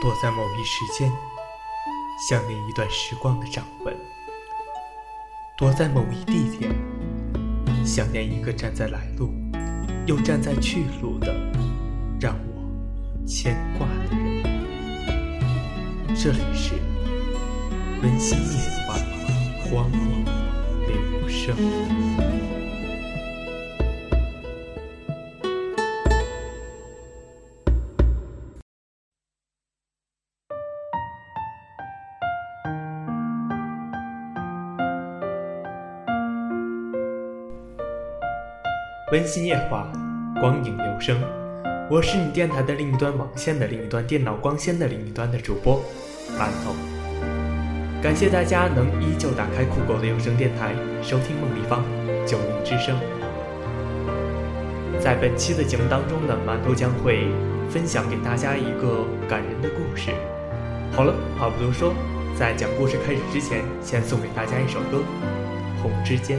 躲在某一时间，想念一段时光的掌纹；躲在某一地点，想念一个站在来路又站在去路的让我牵挂的人。这里是温馨夜话，荒影流声。温馨夜话，光影流声。我是你电台的另一端网线的另一端电脑光纤的另一端的主播馒头。感谢大家能依旧打开酷狗的有声电台收听梦立方九零之声。在本期的节目当中呢，馒头将会分享给大家一个感人的故事。好了，话不多说，在讲故事开始之前，先送给大家一首歌《红之间》。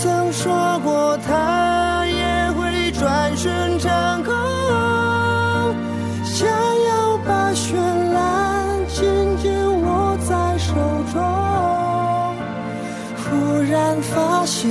曾说过它也会转瞬成空。想要把绚烂紧紧握在手中，忽然发现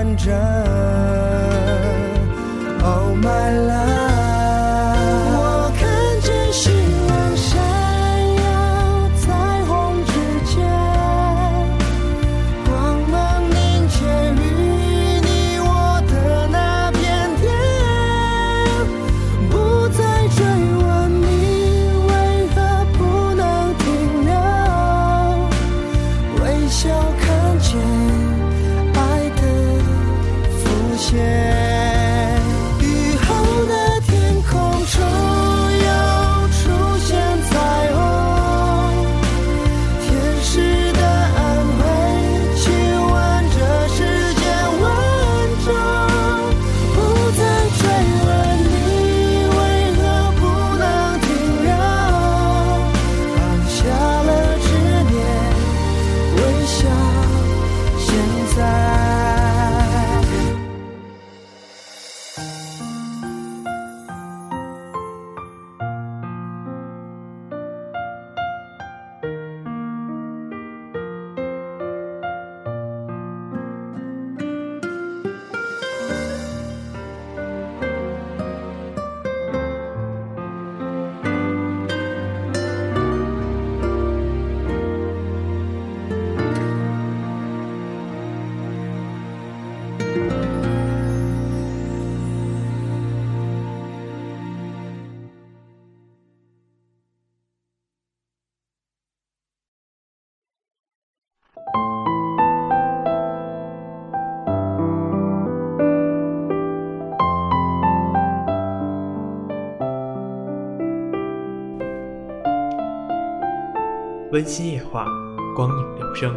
温馨夜话，光影留声。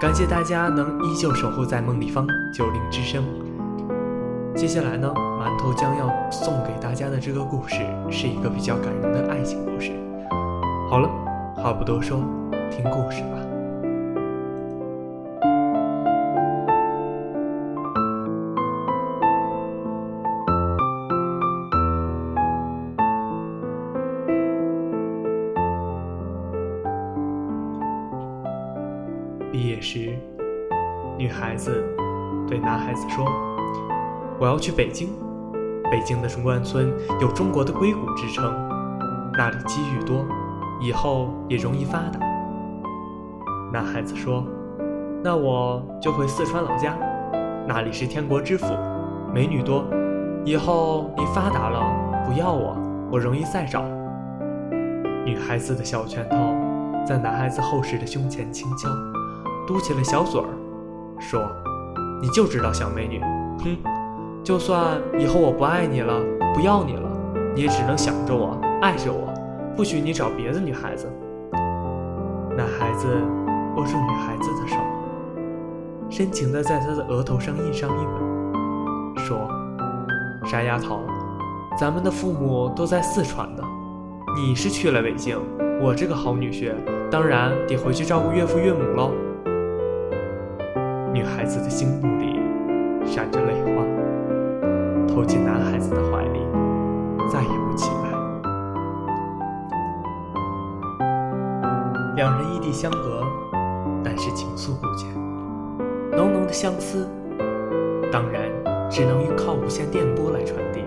感谢大家能依旧守候在梦立方九零之声。接下来呢，馒头将要送给大家的这个故事是一个比较感人的爱情故事。好了，话不多说，听故事吧。去北京，北京的中关村有中国的硅谷之称，那里机遇多，以后也容易发达。”男孩子说：“那我就回四川老家，那里是天国之府，美女多，以后你发达了不要我，我容易再找。”女孩子的小拳头在男孩子厚实的胸前轻敲。嘟起了小嘴儿，说：“你就知道想美女，哼！就算以后我不爱你了，不要你了，你也只能想着我，爱着我，不许你找别的女孩子。”男孩子握住女孩子的手，深情地在她的额头上印上一吻，说：“傻丫头，咱们的父母都在四川的，你是去了北京，我这个好女婿当然得回去照顾岳父岳母喽。”女孩子的心目里闪着泪，投进男孩子的怀里，再也不起来。两人异地相隔，但是情愫不减，浓浓的相思，当然只能依靠无线电波来传递。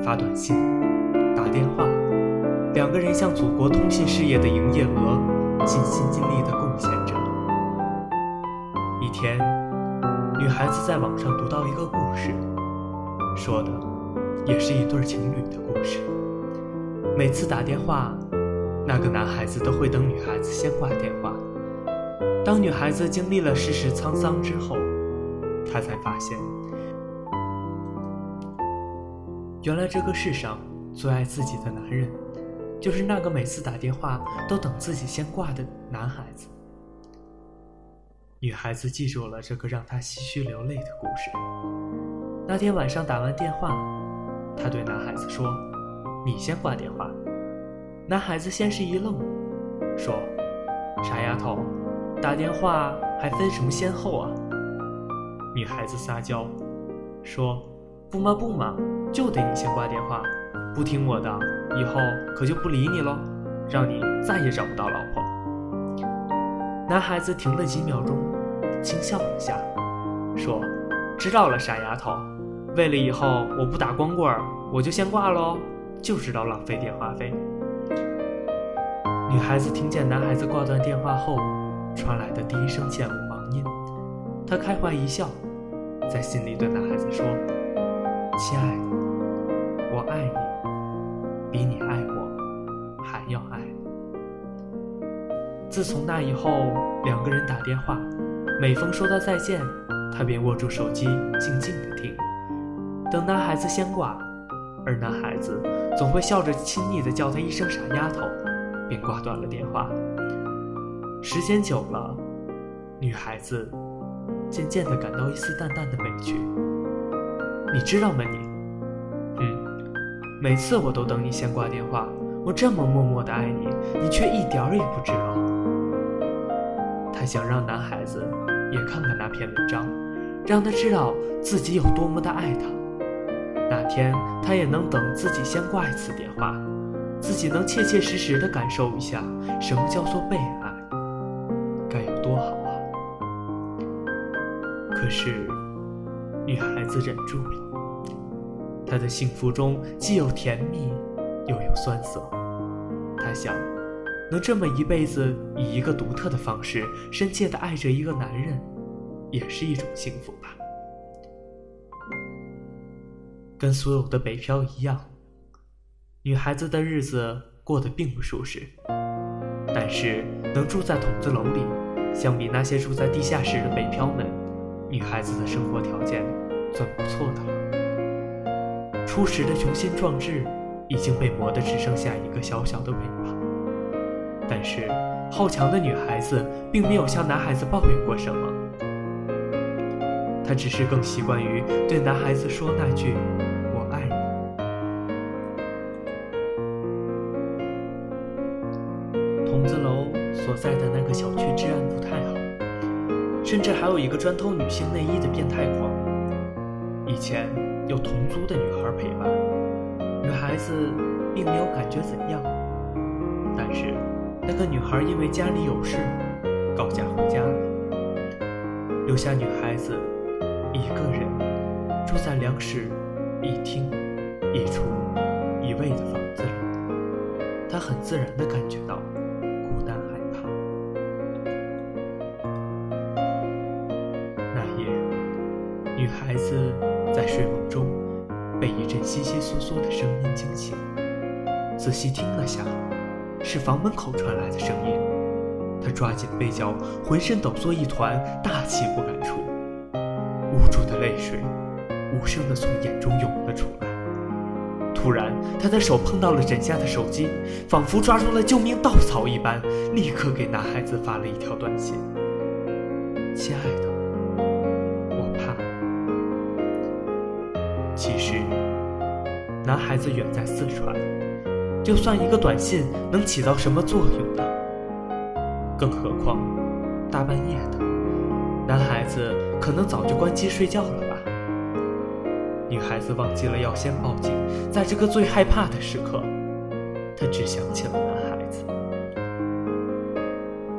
发短信，打电话，两个人像祖国通信事业的营业额，尽心尽力的贡献着。一天，女孩子在网上读到一个故事，说的也是一对情侣的故事。每次打电话，那个男孩子都会等女孩子先挂电话。当女孩子经历了世事沧桑之后，他才发现，原来这个世上最爱自己的男人，就是那个每次打电话都等自己先挂的男孩子。女孩子记住了这个让她唏嘘流泪的故事。那天晚上打完电话，她对男孩子说：“你先挂电话。”男孩子先是一愣，说：“傻丫头，打电话还分什么先后啊？”女孩子撒娇说：“不嘛不嘛，就得你先挂电话，不听我的，以后可就不理你喽，让你再也找不到老婆。”男孩子停了几秒钟，轻笑了下，说：“知道了，傻丫头。为了以后我不打光棍儿，我就先挂喽。就知道浪费电话费。”女孩子听见男孩子挂断电话后传来的第一声渐无忙音，她开怀一笑，在心里对男孩子说：“亲爱的，我爱你，比你爱我还要爱。”自从那以后，两个人打电话，每逢说到再见，他便握住手机，静静的听，等男孩子先挂，而男孩子总会笑着亲昵的叫他一声“傻丫头”，便挂断了电话。时间久了，女孩子渐渐的感到一丝淡淡的委屈。你知道吗？你，嗯，每次我都等你先挂电话，我这么默默的爱你，你却一点儿也不知道。他想让男孩子也看看那篇文章，让他知道自己有多么的爱他。那天他也能等自己先挂一次电话，自己能切切实实的感受一下什么叫做被爱，该有多好啊！可是女孩子忍住了，她的幸福中既有甜蜜，又有酸涩。她想。能这么一辈子以一个独特的方式深切的爱着一个男人，也是一种幸福吧。跟所有的北漂一样，女孩子的日子过得并不舒适，但是能住在筒子楼里，相比那些住在地下室的北漂们，女孩子的生活条件算不错的了。初时的雄心壮志已经被磨得只剩下一个小小的尾巴。但是，好强的女孩子并没有向男孩子抱怨过什么，她只是更习惯于对男孩子说那句一个专偷女性内衣的变态狂。以前有同租的女孩陪伴，女孩子并没有感觉怎样。但是那个女孩因为家里有事，告假回家了，留下女孩子一个人住在两室一厅一厨一卫的房子里。她很自然地感觉到女孩子在睡梦中被一阵窸窸窣窣的声音惊醒，仔细听了下，是房门口传来的声音。她抓紧被角，浑身抖作一团，大气不敢出，无助的泪水无声地从眼中涌了出来。突然，他的手碰到了枕下的手机，仿佛抓住了救命稻草一般，立刻给男孩子发了一条短信：“亲爱的，其实，男孩子远在四川，就算一个短信能起到什么作用呢？更何况，大半夜的，男孩子可能早就关机睡觉了吧。女孩子忘记了要先报警，在这个最害怕的时刻，她只想起了男孩子。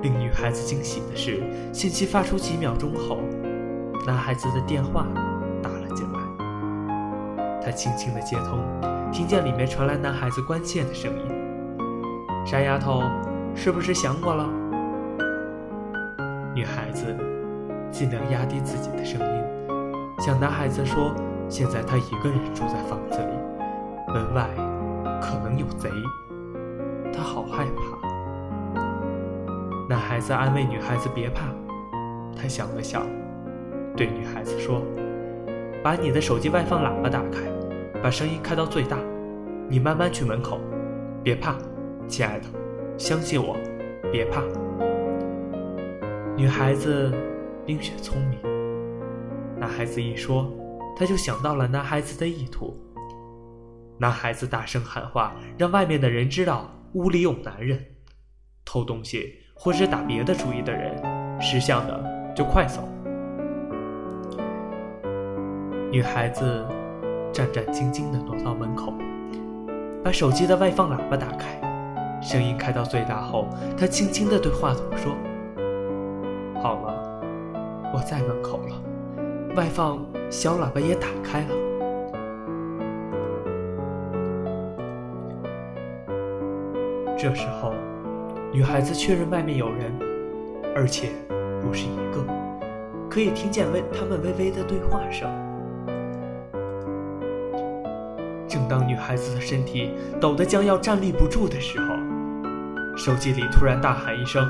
令女孩子惊喜的是，信息发出几秒钟后，男孩子的电话。他轻轻的接通，听见里面传来男孩子关切的声音：“傻丫头，是不是想我了？”女孩子尽量压低自己的声音，向男孩子说。现在他一个人住在房子里，门外可能有贼，他好害怕。男孩子安慰女孩子别怕，他想了想，对女孩子说：“把你的手机外放喇叭打开，把声音开到最大，你慢慢去门口，别怕，亲爱的，相信我，别怕。”女孩子冰雪聪明，男孩子一说。他就想到了男孩子的意图。男孩子大声喊话，让外面的人知道屋里有男人。偷东西或者打别的主意的人，识相的就快走。女孩子战战兢兢地挪到门口，把手机的外放喇叭打开，声音开到最大后，他轻轻地对话筒说：“好了，我在门口了。”外放小喇叭也打开了。这时候，女孩子确认外面有人，而且不是一个，可以听见微他们微微的对话声。当女孩子的身体抖得将要站立不住的时候，手机里突然大喊一声：“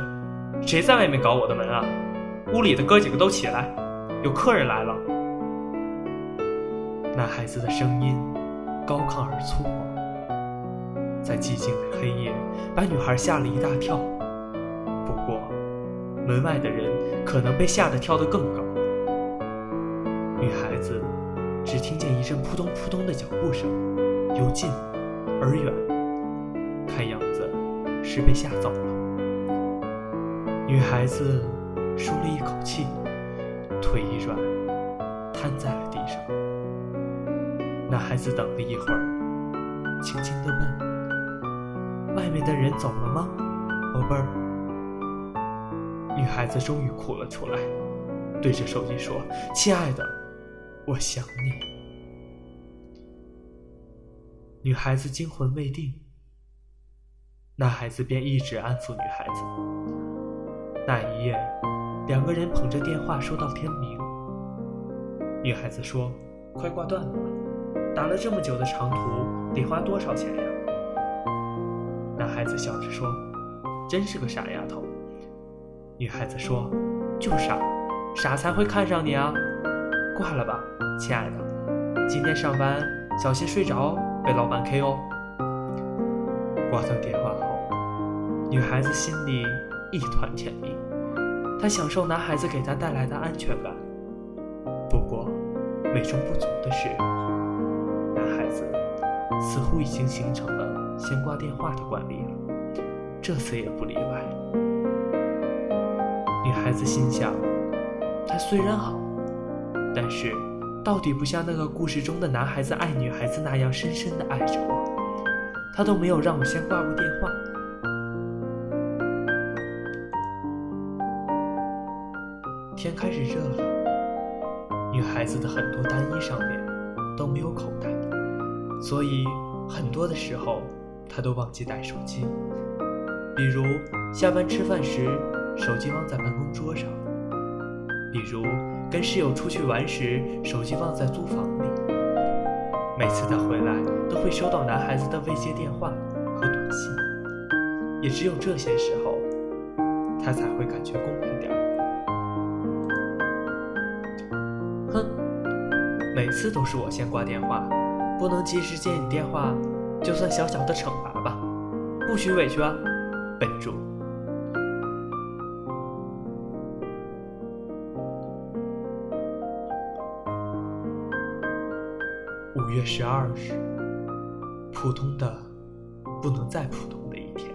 谁在外面搞我的门啊？屋里的哥几个都起来！”有客人来了，男孩子的声音高亢而粗犷，在寂静的黑夜把女孩吓了一大跳。不过，门外的人可能被吓得跳得更高。女孩子只听见一阵扑通扑通的脚步声，由近而远，看样子是被吓走了。女孩子舒了一口气。腿一软，瘫在了地上。男孩子等了一会儿，轻轻地问：“外面的人走了吗，宝贝儿？”女孩子终于哭了出来，对着手机说：“亲爱的，我想你。”女孩子惊魂未定，男孩子便一直安抚女孩子。那一夜。两个人捧着电话说到天明。女孩子说：“快挂断了吧，打了这么久的长途，得花多少钱呀？”男孩子笑着说：“真是个傻丫头。”女孩子说：“就傻，傻才会看上你啊。”挂了吧，亲爱的，今天上班小心睡着哦被老板 KO，。挂断电话后，女孩子心里一团甜蜜。她享受男孩子给她带来的安全感，不过，美中不足的是，男孩子似乎已经形成了先挂电话的惯例了。这次也不例外。女孩子心想，他虽然好，但是到底不像那个故事中的男孩子爱女孩子那样深深的爱着我。他都没有让我先挂过电话。天开始热了，女孩子的很多单衣上面都没有口袋，所以很多的时候她都忘记带手机。比如下班吃饭时，手机忘在办公桌上；比如跟室友出去玩时，手机忘在租房里。每次她回来，都会收到男孩子的未接电话和短信，也只有这些时候，她才会感觉公平点儿。哼，每次都是我先挂电话，不能及时接你电话，就算小小的惩罚吧，不许委屈啊，笨猪。十二日，普通的不能再普通的一天。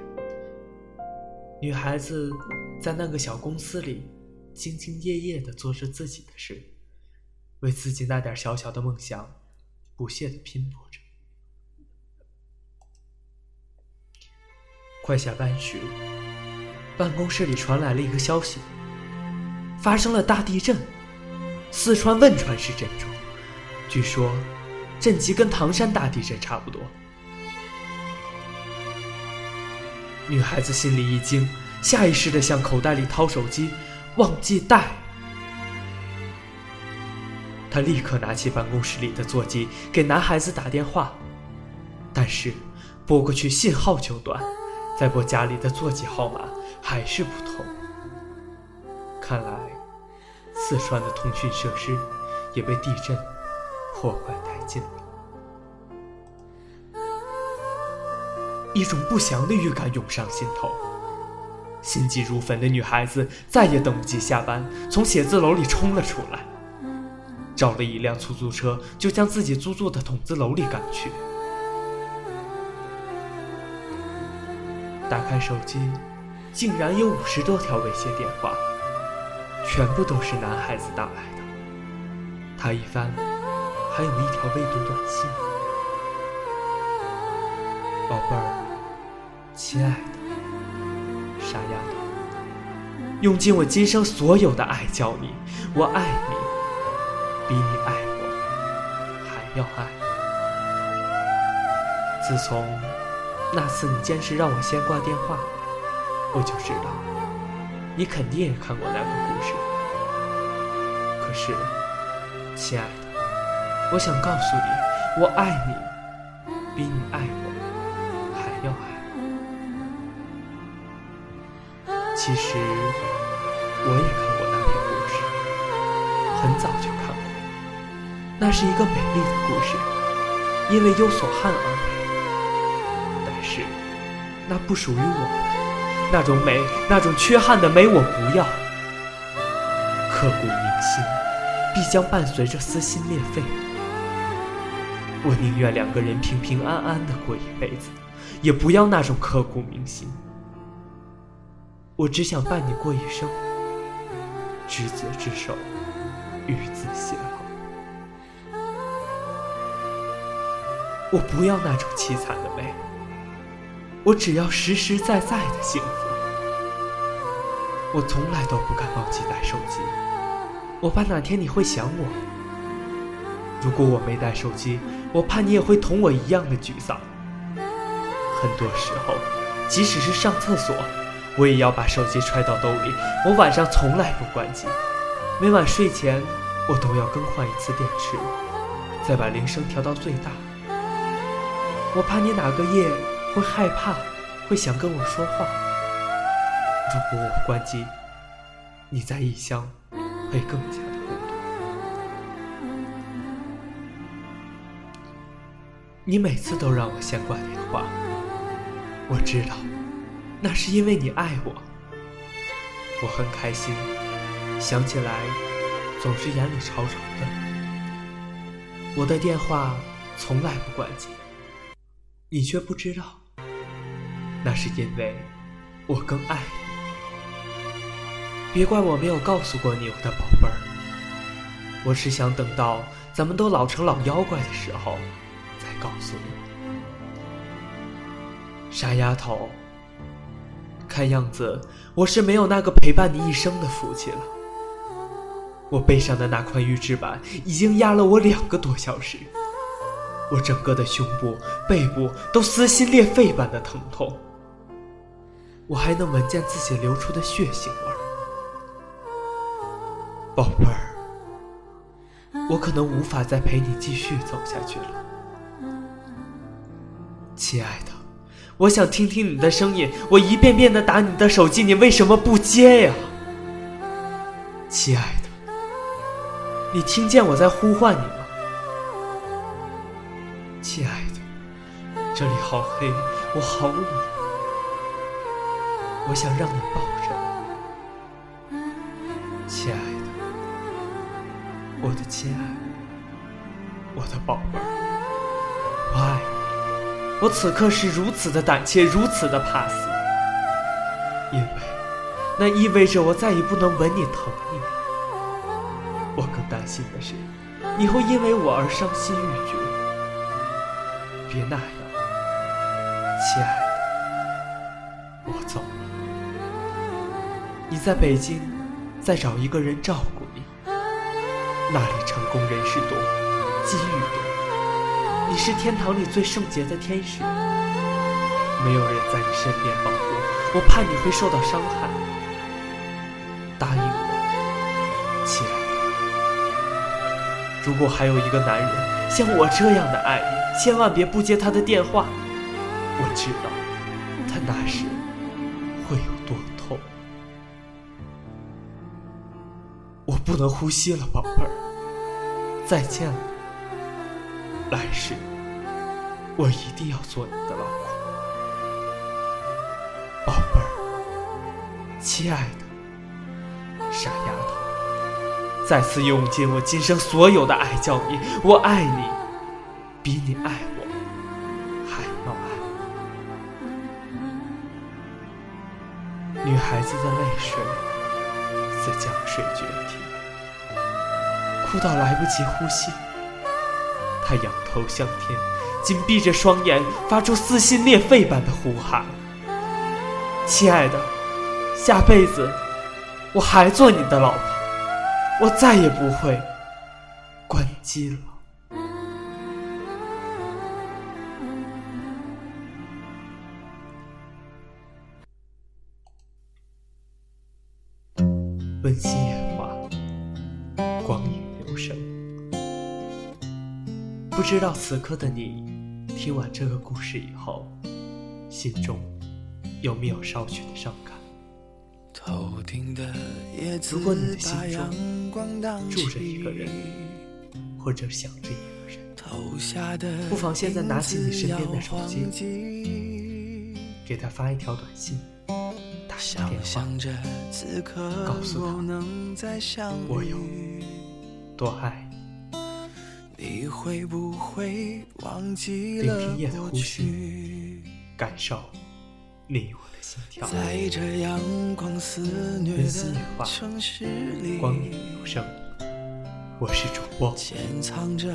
女孩子在那个小公司里，兢兢业业地做着自己的事。为自己那点小小的梦想，不懈地拼搏着。快下班时，办公室里传来了一个消息：发生了大地震，四川汶川市震中，据说震级跟唐山大地震差不多。女孩子心里一惊，下意识地向口袋里掏手机，忘记带。她立刻拿起办公室里的座机给男孩子打电话，但是拨过去信号就断，再拨家里的座机号码还是不通。看来四川的通讯设施也被地震破坏殆尽了。一种不祥的预感涌上心头，心急如焚的女孩子再也等不及下班，从写字楼里冲了出来。找了一辆出租车，就将自己租住的筒子楼里赶去。打开手机，竟然有五十多条未接电话，全部都是男孩子打来的。他一翻，还有一条未读短信：“宝贝儿，亲爱的，傻丫头，用尽我今生所有的爱叫你，我爱你。”比你爱我还要爱。自从那次你坚持让我先挂电话，我就知道你肯定也看过那个故事。可是，亲爱的，我想告诉你，我爱你，比你爱我还要爱。其实，我也看过那篇故事，很早就看过。那是一个美丽的故事，因为有所憾而美。但是，那不属于我，那种美，那种缺憾的美，我不要。刻骨铭心，必将伴随着撕心裂肺。我宁愿两个人平平安安的过一辈子，也不要那种刻骨铭心。我只想伴你过一生，执子之手，与子偕老。我不要那种凄惨的美，我只要实实在在的幸福。我从来都不敢忘记带手机，我怕哪天你会想我。如果我没带手机，我怕你也会同我一样的沮丧。很多时候，即使是上厕所，我也要把手机揣到兜里。我晚上从来不关机，每晚睡前我都要更换一次电池，再把铃声调到最大。我怕你哪个夜会害怕，会想跟我说话。如果我关机，你在异乡会更加你每次都让我先挂电话，我知道，那是因为你爱我。我很开心，想起来总是眼里潮潮的。我的电话从来不关机。你却不知道，那是因为我更爱你。别怪我没有告诉过你，我的宝贝儿。我是想等到咱们都老成老妖怪的时候，告诉你。傻丫头，看样子我是没有那个陪伴你一生的福气了。我背上的那块玉制板已经压了我两个多小时，我整个的胸部、背部都撕心裂肺般的疼痛，我还能闻见自己流出的血腥味儿。宝贝儿，我可能无法再陪你继续走下去了，亲爱的，我想听听你的声音。我一遍遍的打你的手机，你为什么不接呀？亲爱的，你听见我在呼唤你吗？亲爱的，这里好黑，我好冷，我想让你抱着，亲爱的。我的亲爱，我的宝贝儿，我爱你。我此刻是如此的胆怯，如此的怕死，因为那意味着我再也不能吻你、疼你。我更担心的是，你会因为我而伤心欲绝。别那样，亲爱的，我走了。你在北京，再找一个人照顾你。那里成功人士多，机遇多。你是天堂里最圣洁的天使，没有人在你身边保护，我怕你会受到伤害。答应我，亲爱的。如果还有一个男人像我这样的爱你，千万别不接他的电话。我知道，他那时会有多痛。我不能呼吸了，宝贝儿。再见了，是我一定要做你的老公，宝贝儿，亲爱的，傻丫头，再次用尽我今生所有的爱叫你，我爱你，比你爱我还要爱。女孩子的泪水似江水决堤。哭到来不及呼吸，他仰头向天，紧闭着双眼，发出撕心裂肺般的呼喊：“亲爱的，下辈子我还做你的老婆，我再也不会关机了。”知道此刻的你，听完这个故事以后，心中有没有少许的伤感？如果你的心中住着一个人，或者想着一个人，不妨现在拿起你身边的手机，给他发一条短信，打个电话，告诉他我有。多爱你，聆听夜的呼吸，感受你我的心跳。温馨夜话，光影有声，我是主播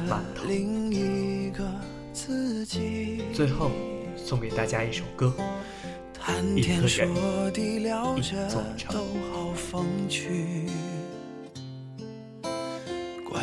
馒头。最后送给大家一首歌，一个人，一座城。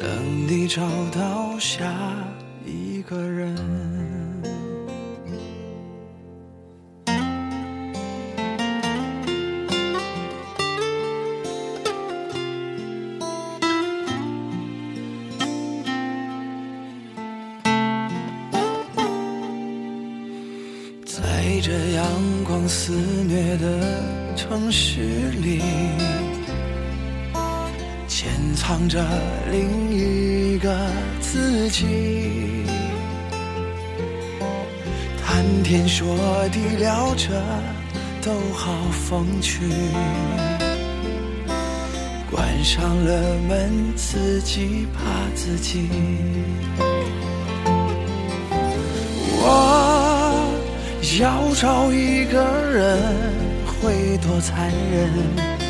等你找到下一个人。在这阳光肆虐的城市里，藏着另一个自己。谈天说地聊着都好风趣，关上了门，自己怕自己。我。要找一个人会多残忍？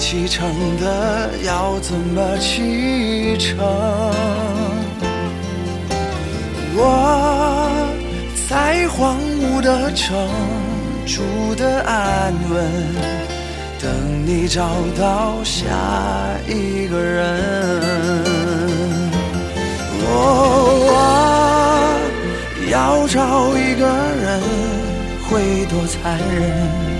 启程的要怎么启程？我在荒芜的城住的安稳，等你找到下一个人。我要找一个人会多残忍？